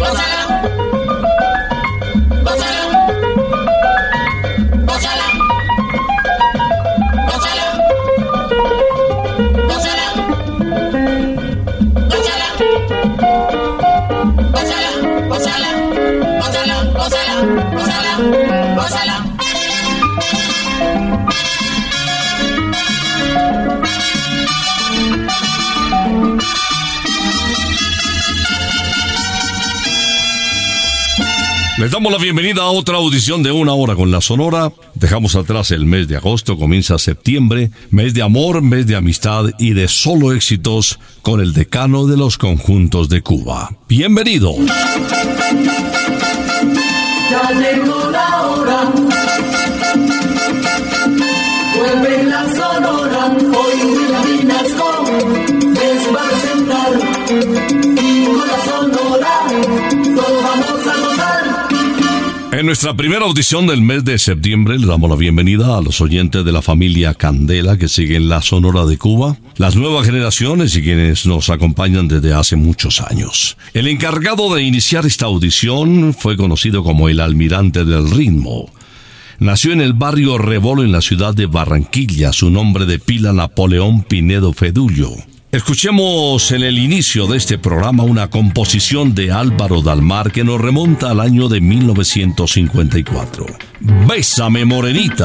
我猜。Les damos la bienvenida a otra audición de una hora con la Sonora. Dejamos atrás el mes de agosto, comienza septiembre, mes de amor, mes de amistad y de solo éxitos con el decano de los conjuntos de Cuba. Bienvenido. Nuestra primera audición del mes de septiembre le damos la bienvenida a los oyentes de la familia Candela que siguen la Sonora de Cuba, las nuevas generaciones y quienes nos acompañan desde hace muchos años. El encargado de iniciar esta audición fue conocido como el almirante del ritmo. Nació en el barrio Rebolo en la ciudad de Barranquilla, su nombre de pila Napoleón Pinedo Fedullo. Escuchemos en el inicio de este programa una composición de Álvaro Dalmar que nos remonta al año de 1954. Bésame Morenita.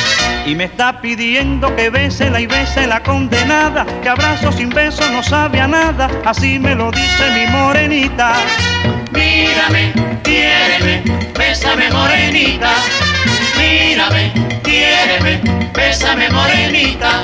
Y me está pidiendo que bese la y bese la condenada, que abrazo sin beso no sabe a nada, así me lo dice mi morenita. Mírame, quiéreme, bésame morenita. Mírame, quiéreme, bésame morenita.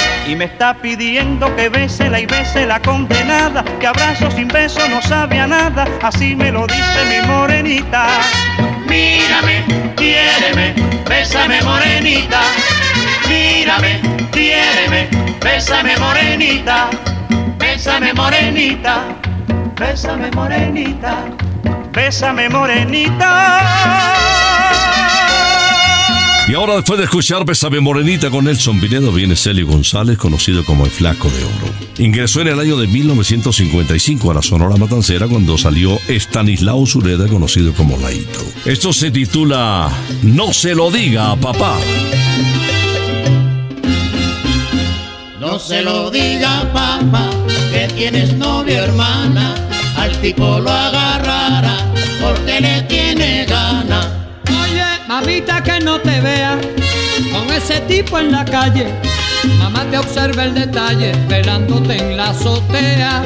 Y me está pidiendo que bese la y bese la condenada, que abrazo sin beso no sabe a nada, así me lo dice mi morenita. Mírame, quiéreme, bésame morenita. Mírame, quiéreme, bésame morenita. Bésame morenita, bésame morenita. Bésame morenita. Y ahora, después de escuchar Bésame Morenita con Nelson Pinedo, viene Celio González, conocido como el Flaco de Oro. Ingresó en el año de 1955 a la Sonora Matancera cuando salió Estanislao Sureda, conocido como Laito. Esto se titula No se lo diga a papá. No se lo diga papá que tienes novia hermana, al tipo lo agarrará porque le tiene gana. Oye, mamita que con ese tipo en la calle. Mamá te observa el detalle velándote en la azotea.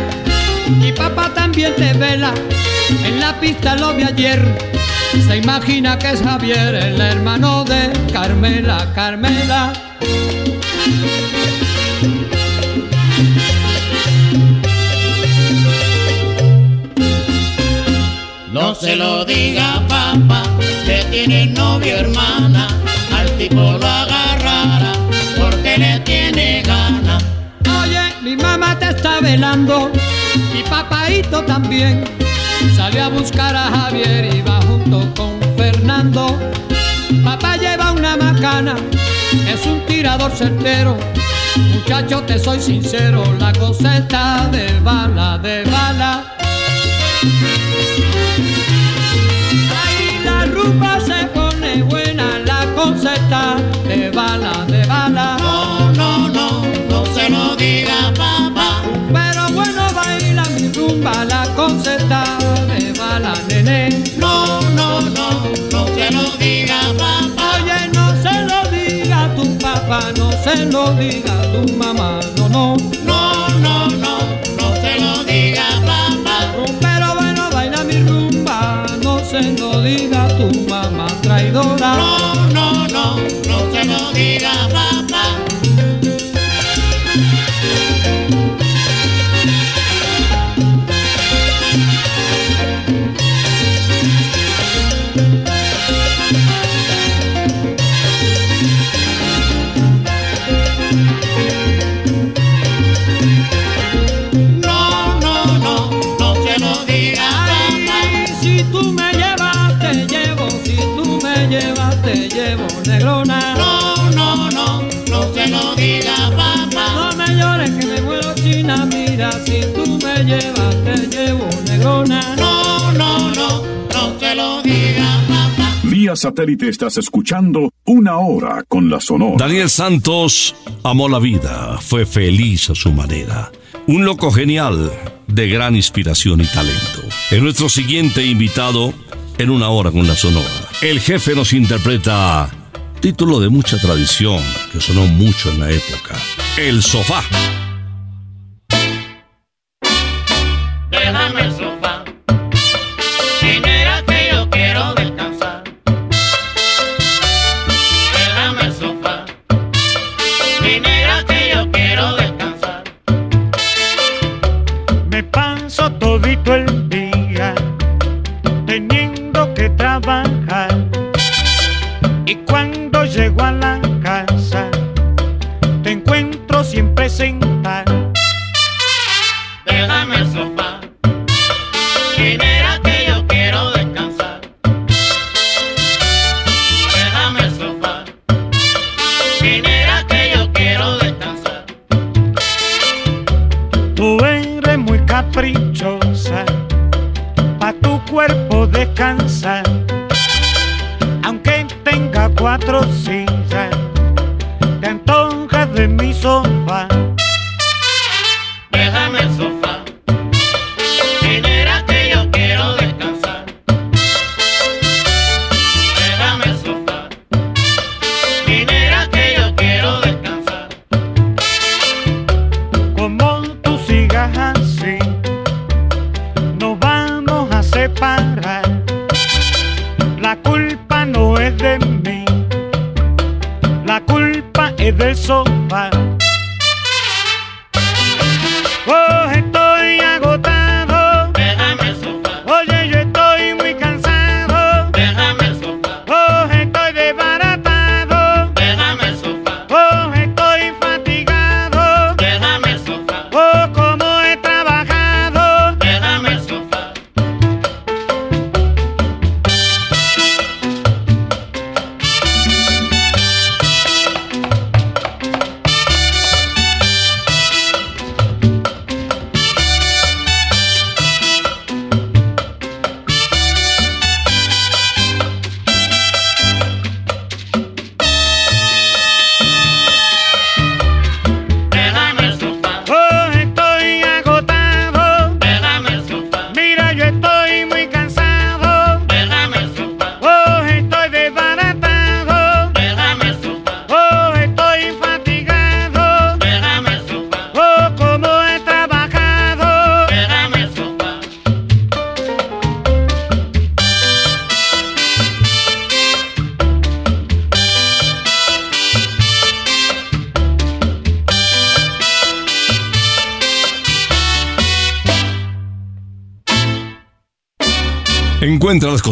Y papá también te vela, en la pista lo vi ayer. Se imagina que es Javier, el hermano de Carmela, Carmela. No se lo diga papá que tiene novia hermana, al tipo lo agarrará mi papaito también. Salió a buscar a Javier y va junto con Fernando. Papá lleva una macana, es un tirador certero. Muchacho, te soy sincero, la cosa está de bala, de bala. Ahí la rumba se pone buena, la cosa está papá, no se lo diga a tu mamá, no, no. No, no, no, no se lo diga papá. Pero bueno baila mi rumba, no se lo diga a tu mamá traidora. No, Satélite estás escuchando Una Hora con la Sonora. Daniel Santos amó la vida, fue feliz a su manera. Un loco genial, de gran inspiración y talento. En nuestro siguiente invitado, en una hora con la Sonora, el jefe nos interpreta título de mucha tradición que sonó mucho en la época, El Sofá. Y cuando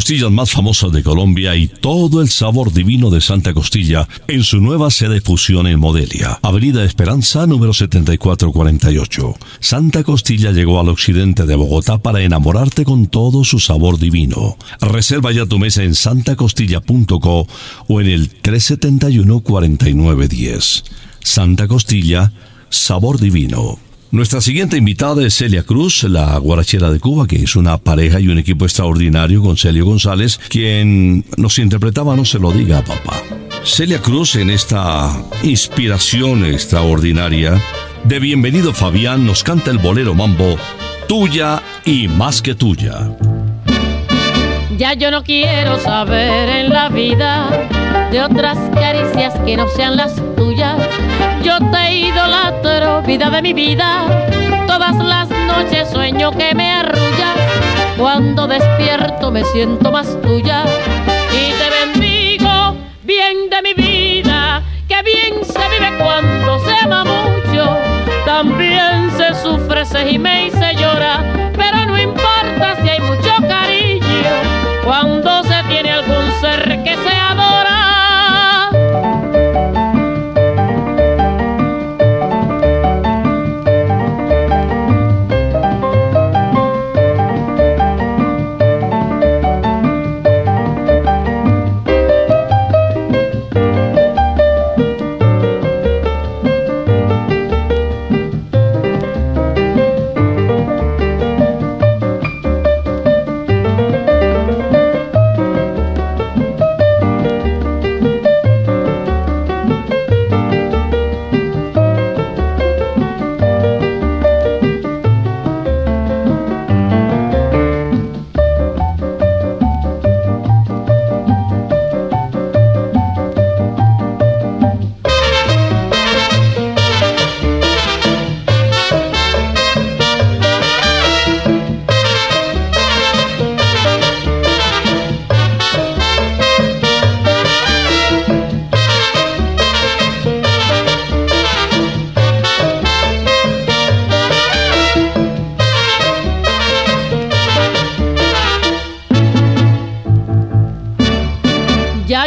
costillas más famosas de Colombia y todo el sabor divino de Santa Costilla en su nueva sede fusión en Modelia, Avenida Esperanza número 7448. Santa Costilla llegó al occidente de Bogotá para enamorarte con todo su sabor divino. Reserva ya tu mesa en santacostilla.co o en el 371-4910. Santa Costilla, sabor divino. Nuestra siguiente invitada es Celia Cruz, la guarachera de Cuba, que es una pareja y un equipo extraordinario con Celio González, quien nos interpretaba No se lo diga a papá. Celia Cruz en esta inspiración extraordinaria de Bienvenido Fabián nos canta el bolero mambo Tuya y más que tuya. Ya yo no quiero saber en la vida de otras caricias que no sean las tuyas. Yo te idolatro, vida de mi vida. Todas las noches sueño que me arrullas. Cuando despierto me siento más tuya. Y te bendigo, bien de mi vida. Que bien se vive cuando se ama mucho. También se sufre, se gime y se llora. Pero no importa si hay mucho cariño. Cuando se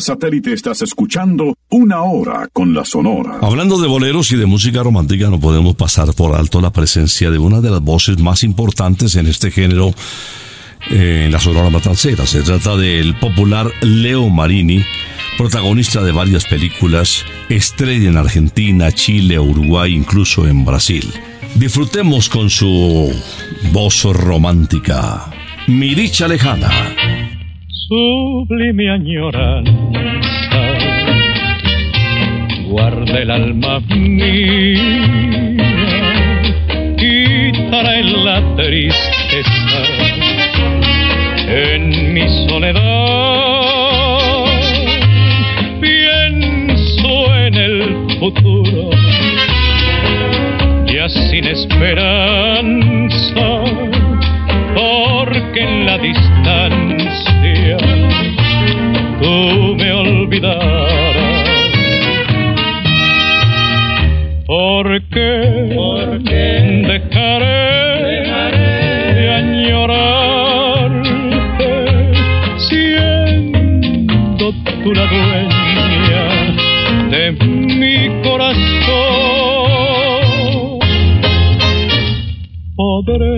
Satélite estás escuchando una hora con la Sonora. Hablando de boleros y de música romántica, no podemos pasar por alto la presencia de una de las voces más importantes en este género eh, en la Sonora Matancera. Se trata del popular Leo Marini, protagonista de varias películas, estrella en Argentina, Chile, Uruguay, incluso en Brasil. Disfrutemos con su voz romántica, Mi dicha lejana. Sublime añoranza. Guarda el alma mía y trae la tristeza. En mi soledad pienso en el futuro ya sin esperanza porque en la distancia tú me olvidarás. ¿Por qué? Dejaré, de añorarte siendo tú la dueña de mi corazón. Podré,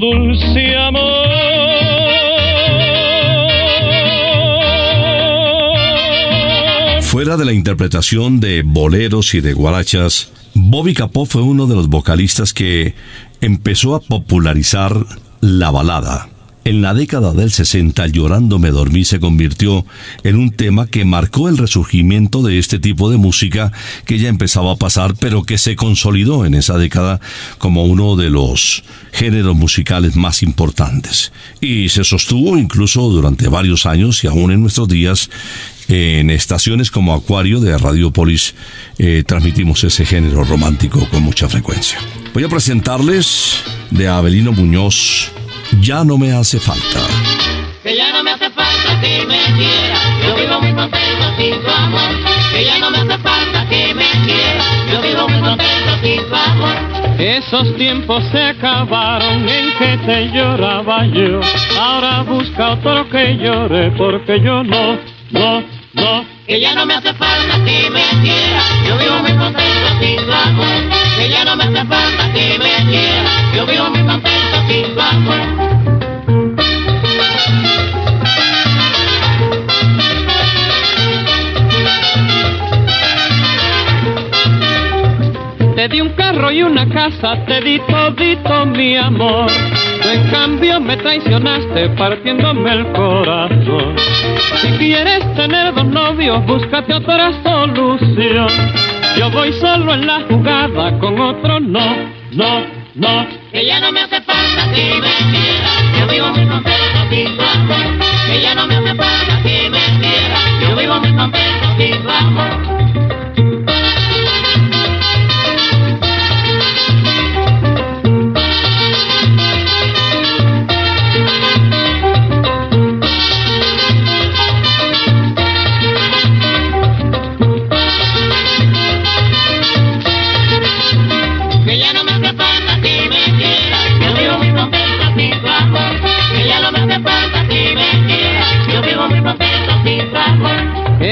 dulce amor. Fuera de la interpretación de boleros y de guarachas, Bobby Capó fue uno de los vocalistas que empezó a popularizar la balada. En la década del 60, Llorando me dormí se convirtió en un tema que marcó el resurgimiento de este tipo de música que ya empezaba a pasar, pero que se consolidó en esa década como uno de los géneros musicales más importantes. Y se sostuvo incluso durante varios años y aún en nuestros días en estaciones como Acuario de Radiopolis eh, transmitimos ese género romántico con mucha frecuencia. Voy a presentarles de Abelino Muñoz, Ya no me hace falta. que ya no me hace falta que me quiera, yo vivo muy contento sin tu amor, que ya no me hace falta que me quiera, yo vivo muy contento sin tu amor. Esos tiempos se acabaron en que te lloraba yo. Ahora busca otro que llore porque yo no, no, que ya no me hace falta que me quiera, yo vivo muy contento sin tu amor, que ya no me hace falta que me quiera, yo vivo muy contento sin tu amor. Te di un carro y una casa, te di todito mi amor. En cambio me traicionaste partiéndome el corazón. Si quieres tener dos novios, búscate otra solución. Yo voy solo en la jugada, con otro no, no, no. Que ya no me hace falta que me quiera, yo vivo muy contento sin tu amor. Que ya no me hace falta que me quiera, yo vivo muy contento sin tu.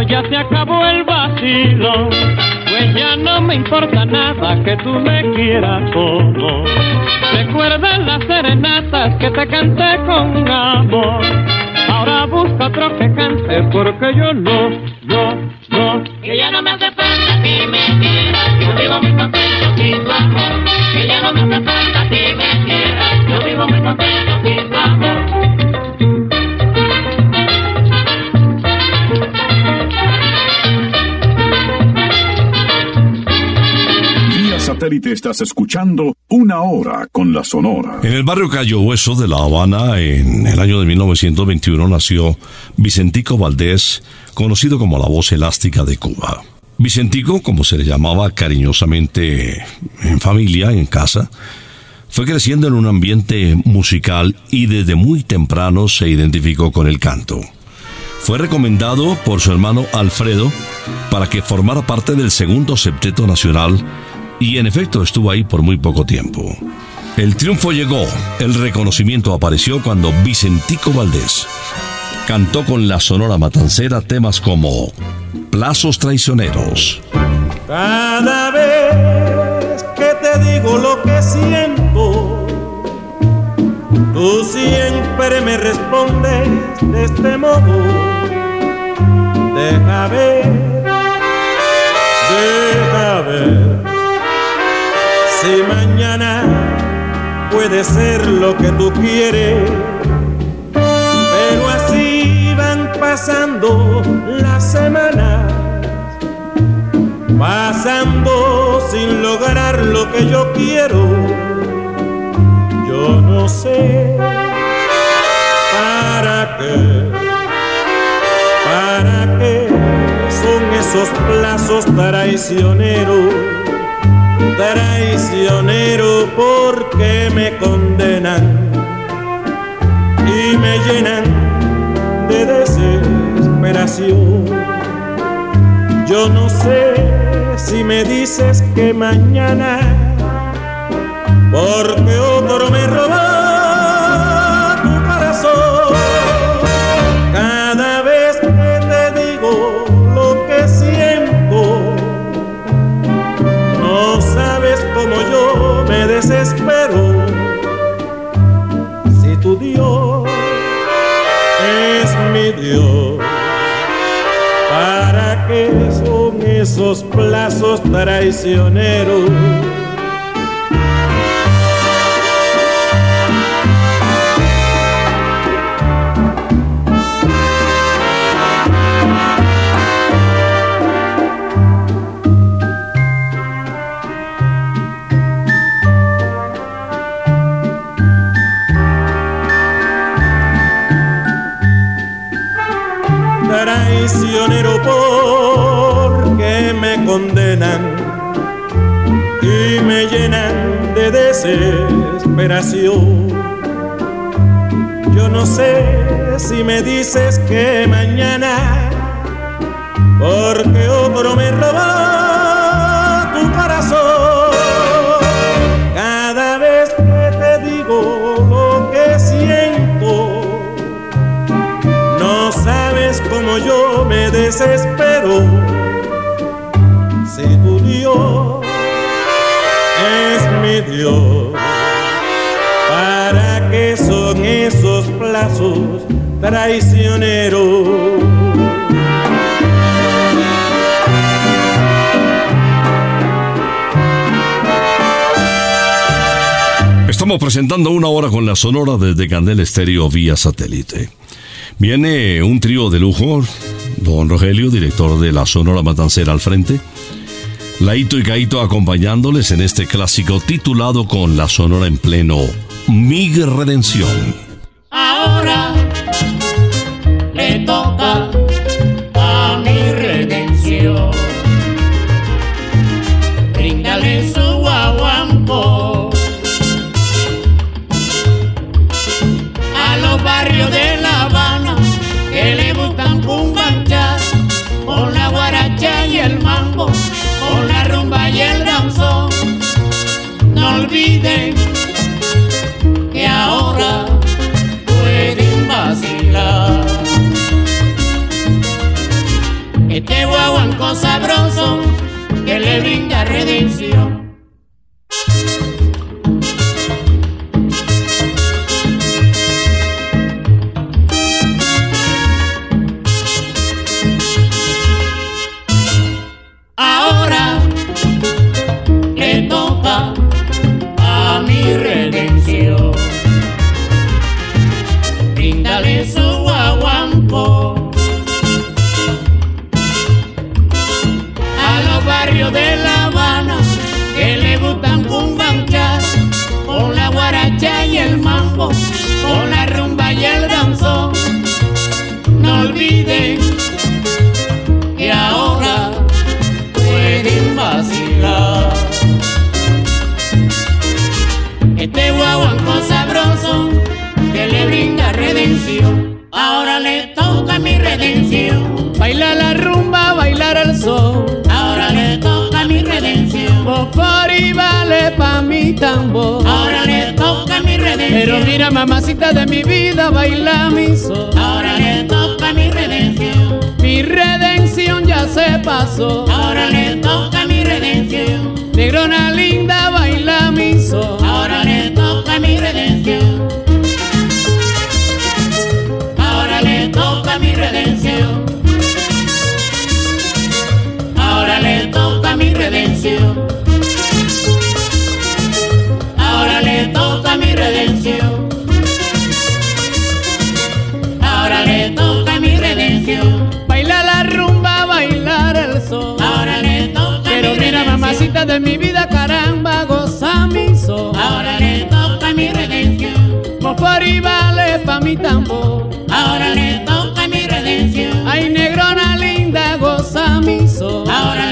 Ya se acabó el vacilo. Pues ya no me importa nada que tú me quieras o no. Recuerda las serenatas que te canté con amor. Ahora busca otro que cante porque yo no, no, no. Que ya no me hace falta que me quiera, yo vivo muy contento sin tu amor. Que ya no me hace falta que me quiera, yo vivo muy contento satélite estás escuchando Una Hora con la Sonora. En el barrio Cayo Hueso de La Habana, en el año de 1921, nació Vicentico Valdés, conocido como la voz elástica de Cuba. Vicentico, como se le llamaba cariñosamente en familia, en casa, fue creciendo en un ambiente musical y desde muy temprano se identificó con el canto. Fue recomendado por su hermano Alfredo para que formara parte del segundo septeto nacional y en efecto estuvo ahí por muy poco tiempo. El triunfo llegó, el reconocimiento apareció cuando Vicentico Valdés cantó con la Sonora Matancera temas como Plazos Traicioneros, Cada vez que te digo lo que siento, tú siempre me respondes de este modo. Deja ver, deja ver, si mañana puede ser lo que tú quieres, pero así van pasando las semanas. Pasando sin lograr lo que yo quiero. Yo no sé para qué, para qué son esos plazos traicioneros, traicioneros porque me condenan y me llenan de desesperación. Yo no sé si me dices que mañana, porque otro me roba ¿Para qué son esos plazos traicioneros? desesperación. Yo no sé si me dices que mañana, porque otro me robó tu corazón. Cada vez que te digo lo que siento, no sabes cómo yo me desespero traicioneros? Estamos presentando una hora con la sonora desde Candel Estéreo vía satélite. Viene un trío de lujo, don Rogelio, director de la Sonora Matancera al frente, Laito y Caito acompañándoles en este clásico titulado con la Sonora en pleno, Mi Redención. Ahora sabroso Pero mira, mamacita de mi vida, baila mi sol. Ahora le toca mi redención. Mi redención ya se pasó. Ahora le toca mi redención. Negrona linda, baila mi sol. Ahora le toca mi redención. Ahora le toca mi redención. Ahora le toca mi redención. Redención. Ahora le toca mi redención. Baila la rumba, bailar el sol. Ahora le toca Pero mi mira, redención. mamacita de mi vida, caramba, goza mi sol. Ahora le toca mi redención. Bofari vale pa' mi tambor. Ahora le toca mi redención. Ay, negrona linda, goza mi sol. Ahora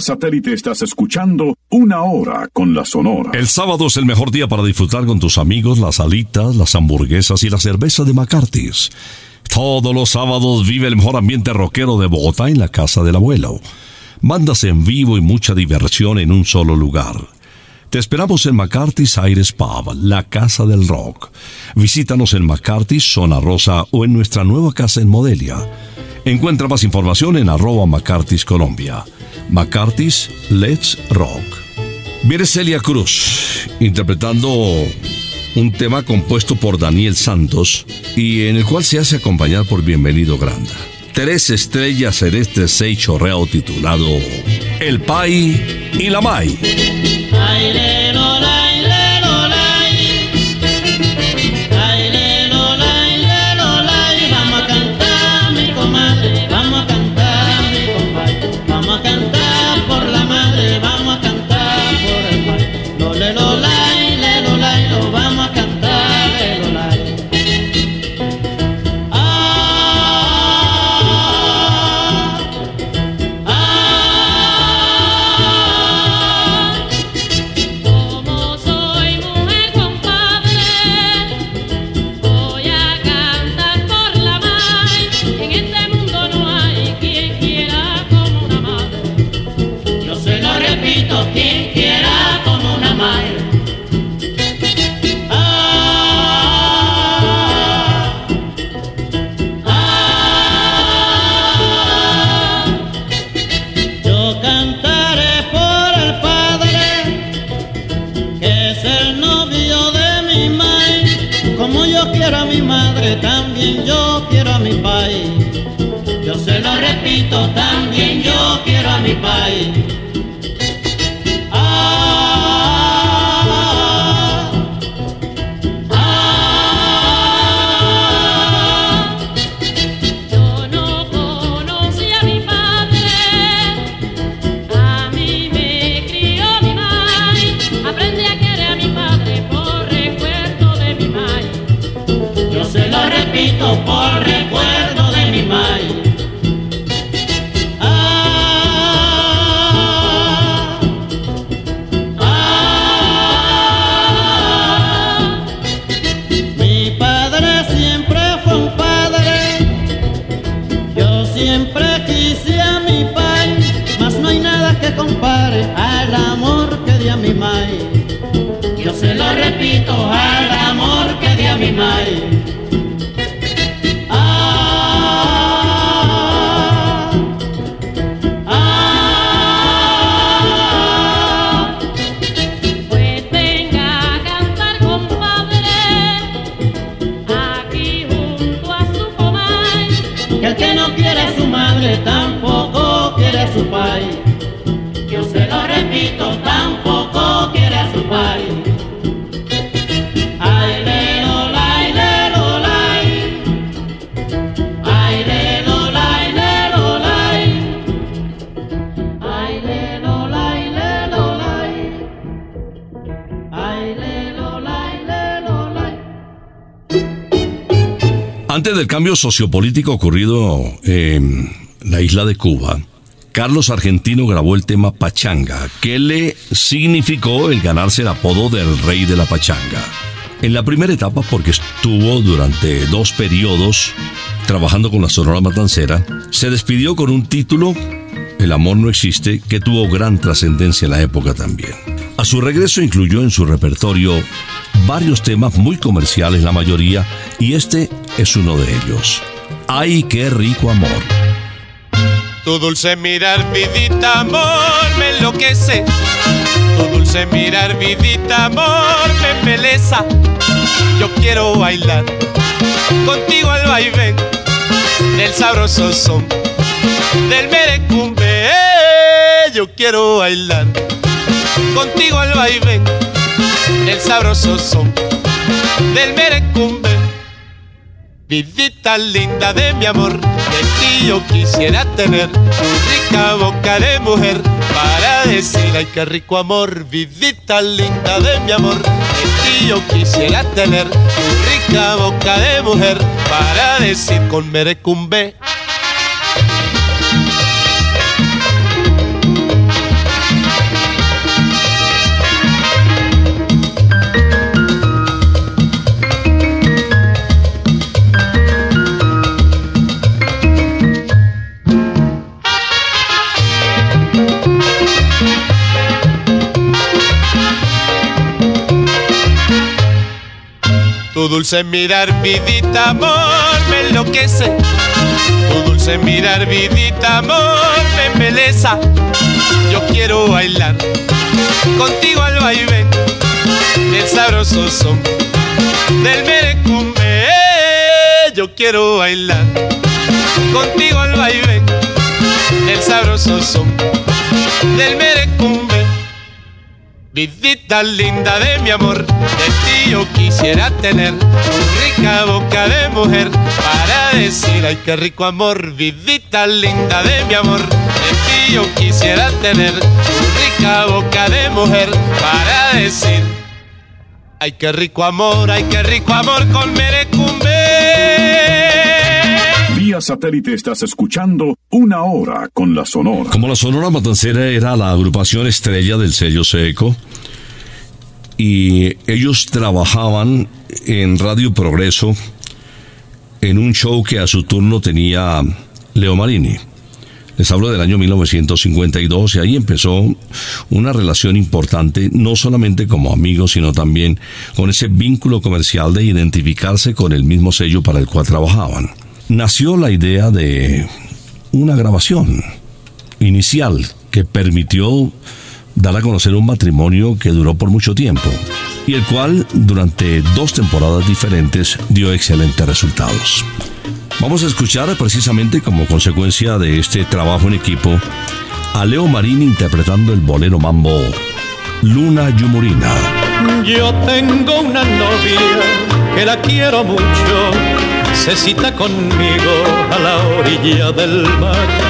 Satélite estás escuchando una hora con la Sonora. El sábado es el mejor día para disfrutar con tus amigos las alitas, las hamburguesas y la cerveza de McCarthy's. Todos los sábados vive el mejor ambiente rockero de Bogotá en la casa del abuelo. Bandas en vivo y mucha diversión en un solo lugar. Te esperamos en McCarthy's Aires Pub, la casa del rock. Visítanos en McCarthy's Zona Rosa o en nuestra nueva casa en Modelia. Encuentra más información en arroba McCarthy's Colombia. McCarthy's Let's Rock. Viene Celia Cruz interpretando un tema compuesto por Daniel Santos y en el cual se hace acompañar por Bienvenido Granda. Tres estrellas en este seis chorreo titulado El Pai y la Mai. Sociopolítico ocurrido en la isla de Cuba, Carlos Argentino grabó el tema Pachanga, que le significó el ganarse el apodo del rey de la pachanga. En la primera etapa, porque estuvo durante dos periodos trabajando con la Sonora Matancera, se despidió con un título, El amor no existe, que tuvo gran trascendencia en la época también. A su regreso incluyó en su repertorio varios temas muy comerciales, la mayoría, y este es uno de ellos. ¡Ay, qué rico amor! Tu dulce mirar, vidita, amor, me enloquece. Tu dulce mirar, vidita, amor, me embeleza. Yo quiero bailar contigo al vaivén del sabroso son del merecumbe. Yo quiero bailar contigo al vaivén del sabroso son del merecumbe. Vidita linda de mi amor, de ti yo quisiera tener tu rica boca de mujer para decir ay qué rico amor. Vidita linda de mi amor, de ti yo quisiera tener tu rica boca de mujer para decir con merecumbe. Tu dulce mirar, vidita, amor, me enloquece. Tu dulce mirar, vidita, amor, me embeleza. Yo quiero bailar contigo al vaivén del sabroso son del merecumbe. Yo quiero bailar contigo al vaivén del sabroso son del merecumbe. Vidita linda de mi amor, yo quisiera tener tu rica boca de mujer para decir ay qué rico amor. Vidita linda de mi amor, ti yo quisiera tener tu rica boca de mujer para decir ay qué rico amor, ay qué rico amor con merecumbe. Vía satélite estás escuchando Una Hora con la Sonora. Como la Sonora Matancera era la agrupación estrella del sello Seco, y ellos trabajaban en Radio Progreso en un show que a su turno tenía Leo Marini. Les hablo del año 1952 y ahí empezó una relación importante, no solamente como amigos, sino también con ese vínculo comercial de identificarse con el mismo sello para el cual trabajaban. Nació la idea de una grabación inicial que permitió dar a conocer un matrimonio que duró por mucho tiempo y el cual durante dos temporadas diferentes dio excelentes resultados. Vamos a escuchar precisamente como consecuencia de este trabajo en equipo a Leo Marín interpretando el bolero mambo Luna Yumurina. Yo tengo una novia que la quiero mucho, se cita conmigo a la orilla del mar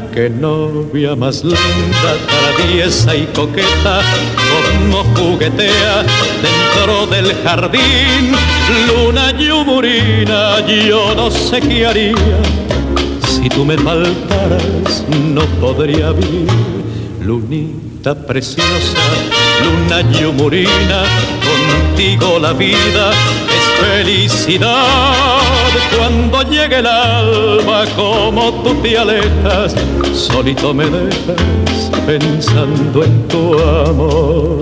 Que novia más linda, traviesa y coqueta, como juguetea dentro del jardín. Luna yumurina, yo no sé qué haría. Si tú me faltaras, no podría vivir. Lunita preciosa, luna yumurina, contigo la vida es felicidad. Cuando llegue el alba, como tú te alejas, solito me dejas pensando en tu amor.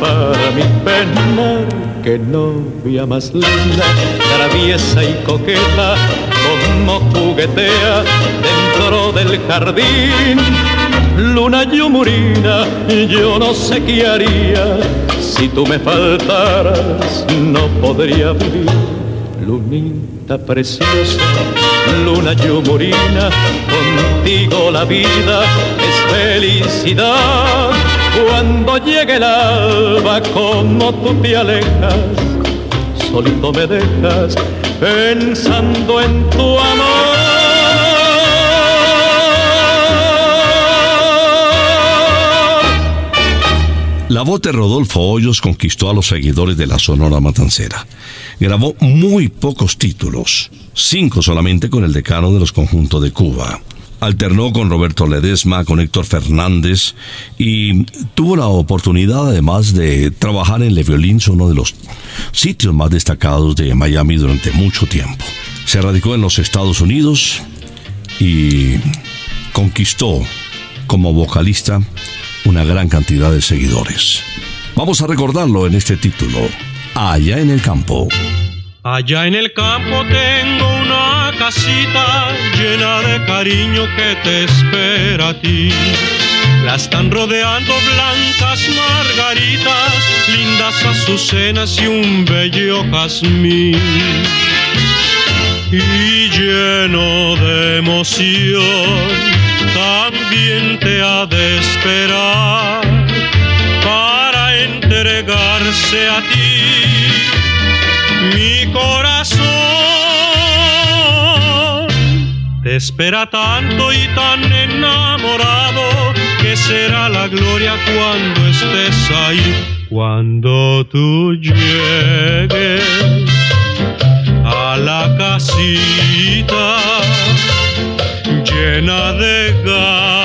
para mi pena. Que novia más linda, traviesa y coqueta, como juguetea dentro del jardín. Luna yumurina, yo no sé qué haría, si tú me faltaras, no podría vivir. Lunita preciosa, luna yumurina, contigo la vida es felicidad. Cuando llegue el alba, como tú te alejas, solito me dejas pensando en tu amor. La voz de Rodolfo Hoyos conquistó a los seguidores de la Sonora Matancera. Grabó muy pocos títulos, cinco solamente con el decano de los conjuntos de Cuba. Alternó con Roberto Ledesma, con Héctor Fernández y tuvo la oportunidad además de trabajar en Le Violín, uno de los sitios más destacados de Miami durante mucho tiempo. Se radicó en los Estados Unidos y conquistó como vocalista una gran cantidad de seguidores. Vamos a recordarlo en este título, Allá en el campo. Allá en el campo tengo una casita llena de cariño que te espera a ti. La están rodeando blancas margaritas, lindas azucenas y un bello jazmín. Y lleno de emoción, también te ha de esperar para entregarse a ti espera tanto y tan enamorado que será la gloria cuando estés ahí, cuando tú llegues a la casita llena de galas,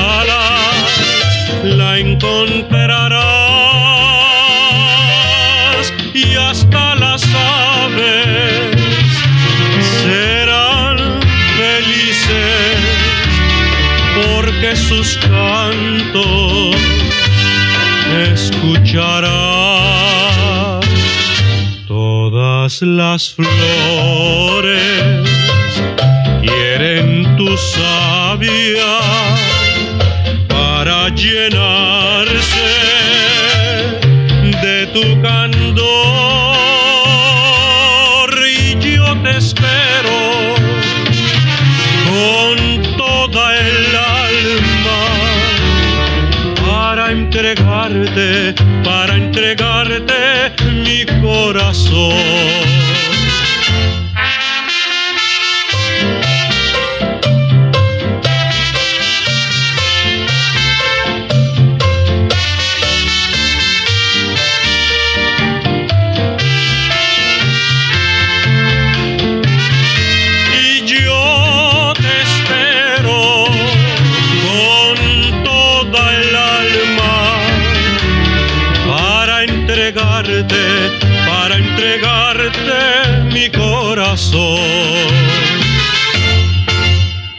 escucharás todas las flores. Quieren tu savia para llenarse de tu candor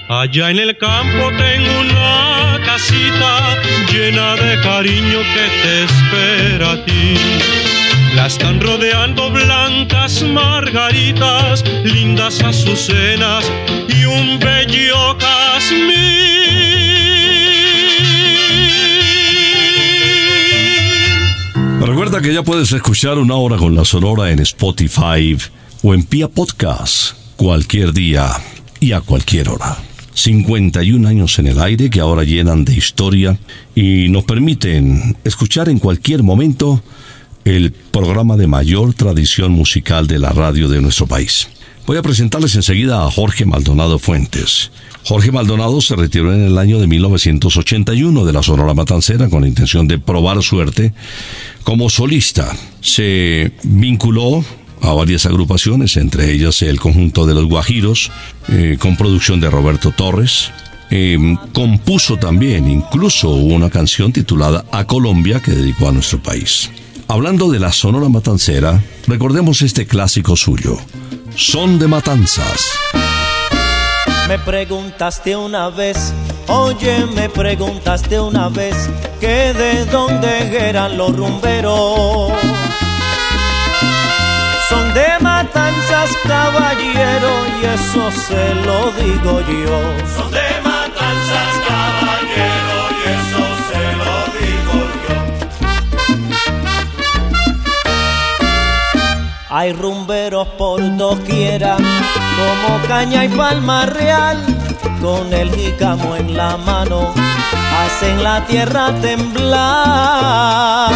Allá en el campo tengo una casita llena de cariño que te espera a ti. La están rodeando blancas margaritas, lindas azucenas y un bello jazmín. Recuerda que ya puedes escuchar una hora con la Sonora en Spotify o en Pia Podcast cualquier día y a cualquier hora. 51 años en el aire que ahora llenan de historia y nos permiten escuchar en cualquier momento el programa de mayor tradición musical de la radio de nuestro país. Voy a presentarles enseguida a Jorge Maldonado Fuentes. Jorge Maldonado se retiró en el año de 1981 de la Sonora Matancera con la intención de probar suerte como solista. Se vinculó a varias agrupaciones, entre ellas el conjunto de los Guajiros, eh, con producción de Roberto Torres. Eh, compuso también incluso una canción titulada A Colombia que dedicó a nuestro país. Hablando de la Sonora Matancera, recordemos este clásico suyo, Son de Matanzas. Me preguntaste una vez, oye, me preguntaste una vez que de dónde eran los rumberos. De matanzas, caballero, y eso se lo digo yo. Son de matanzas, caballero, y eso se lo digo yo. Hay rumberos por doquiera, como caña y palma real, con el jícamo en la mano, hacen la tierra temblar.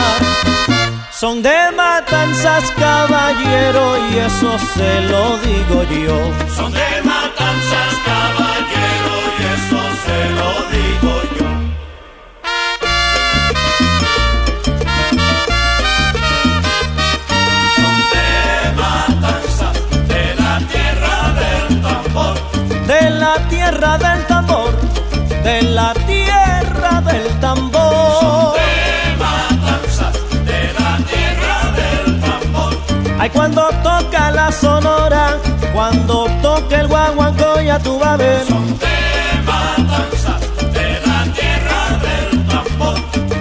Son de matanzas, caballero, y eso se lo digo yo. Son Ay, cuando toca la sonora, cuando toca el guaguancó, ya tú vas a ver. De matanzas, de la tierra del tambor.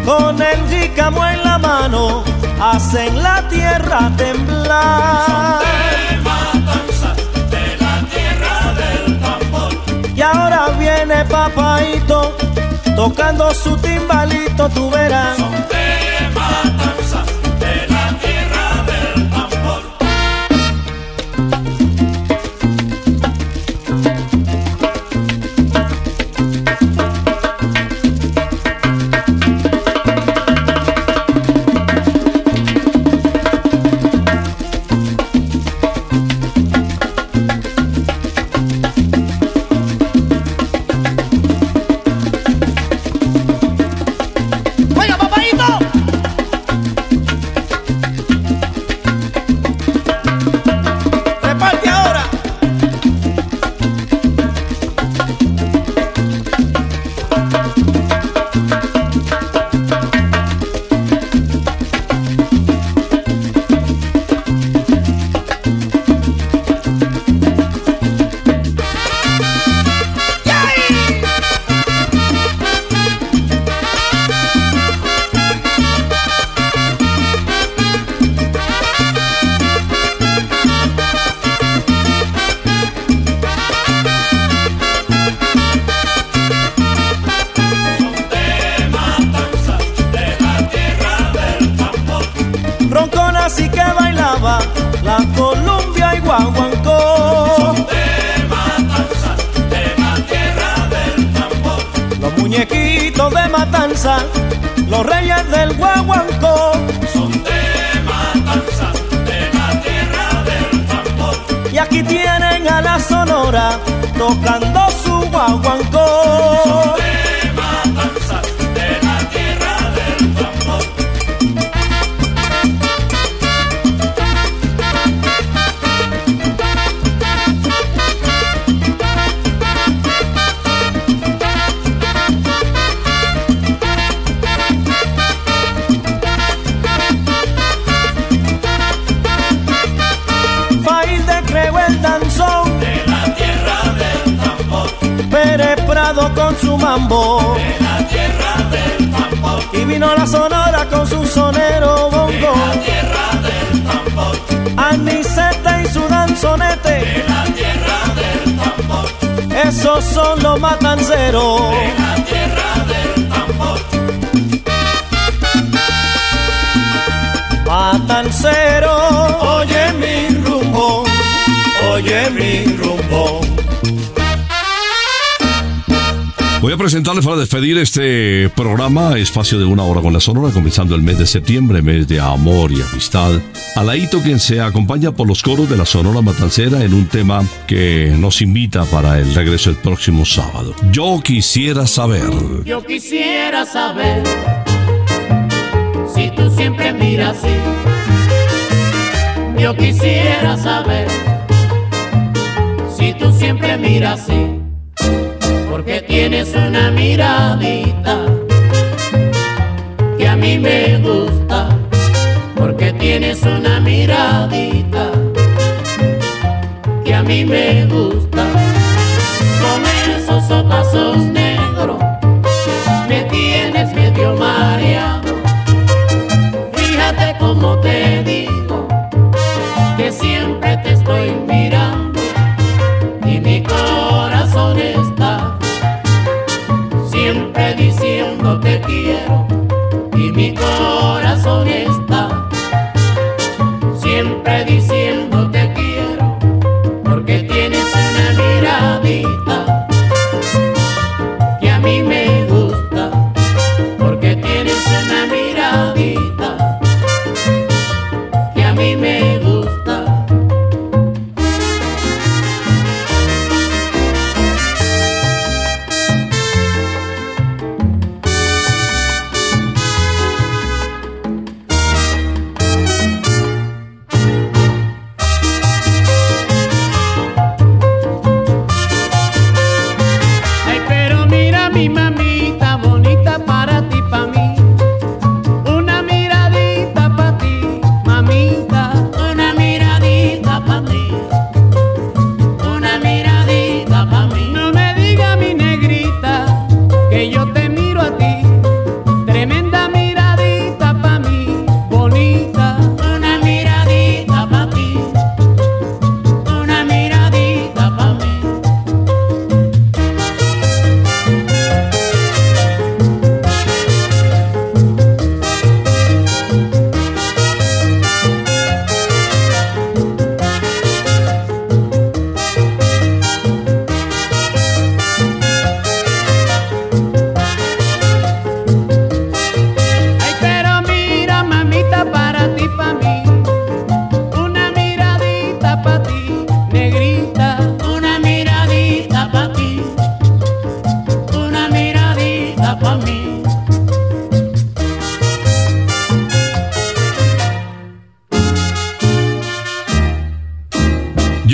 Con el jícamo en la mano, hacen la tierra temblar. De matanzas, de la tierra del tambor. Y ahora viene papaito, tocando su timbalito, tú verás. De matanzas, Fail de Creo el danzón, De la tierra del tambor. Pérez Prado con su mambo. De la tierra del tambor. Y vino la sonora con su sonero De bongo. la tierra del tambor. Anicete y su danzonete. De la tierra del tambor. Esos son los matanceros. De la tierra del tambor. Matancero, rumbo. Voy a presentarles para despedir este programa, espacio de una hora con la Sonora, comenzando el mes de septiembre, mes de amor y amistad. A Laito, quien se acompaña por los coros de la Sonora Matancera en un tema que nos invita para el regreso el próximo sábado. Yo quisiera saber. Yo quisiera saber si tú siempre miras así. Yo quisiera saber si tú siempre miras así. Porque tienes una miradita que a mí me gusta. Porque tienes una miradita que a mí me gusta. Con esos ojazos negros corazón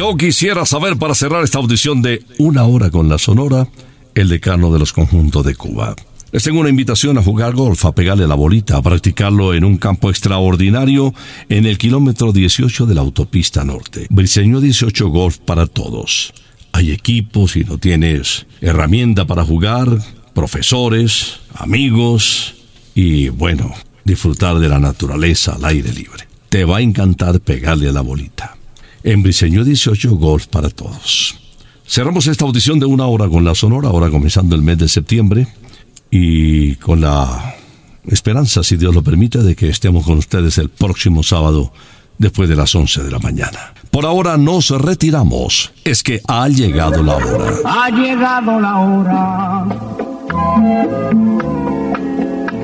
Yo quisiera saber para cerrar esta audición de Una hora con la Sonora, el decano de los conjuntos de Cuba. Les tengo una invitación a jugar golf, a pegarle la bolita, a practicarlo en un campo extraordinario en el kilómetro 18 de la autopista norte. Briseño 18 Golf para todos. Hay equipos y no tienes herramienta para jugar, profesores, amigos y bueno, disfrutar de la naturaleza al aire libre. Te va a encantar pegarle la bolita. En Briseño 18 Golf para todos. Cerramos esta audición de una hora con la Sonora, ahora comenzando el mes de septiembre y con la esperanza, si Dios lo permite, de que estemos con ustedes el próximo sábado después de las 11 de la mañana. Por ahora nos retiramos. Es que ha llegado la hora. Ha llegado la hora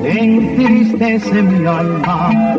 entristece mi alma.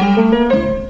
Música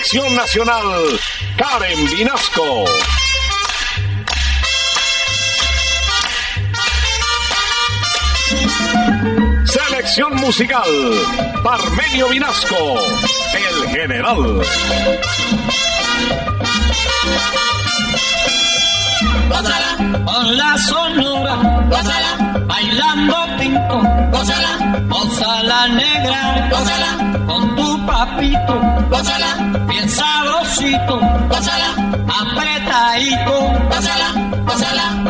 Dirección Nacional, Karen Vinasco. Selección musical, Parmenio Vinasco, el general. Con la sonora, bailando pinto, gózala, gózala negra, gózala, con tu papito, gózala, bien sabrosito, gózala, apretadito, gózala, gózala,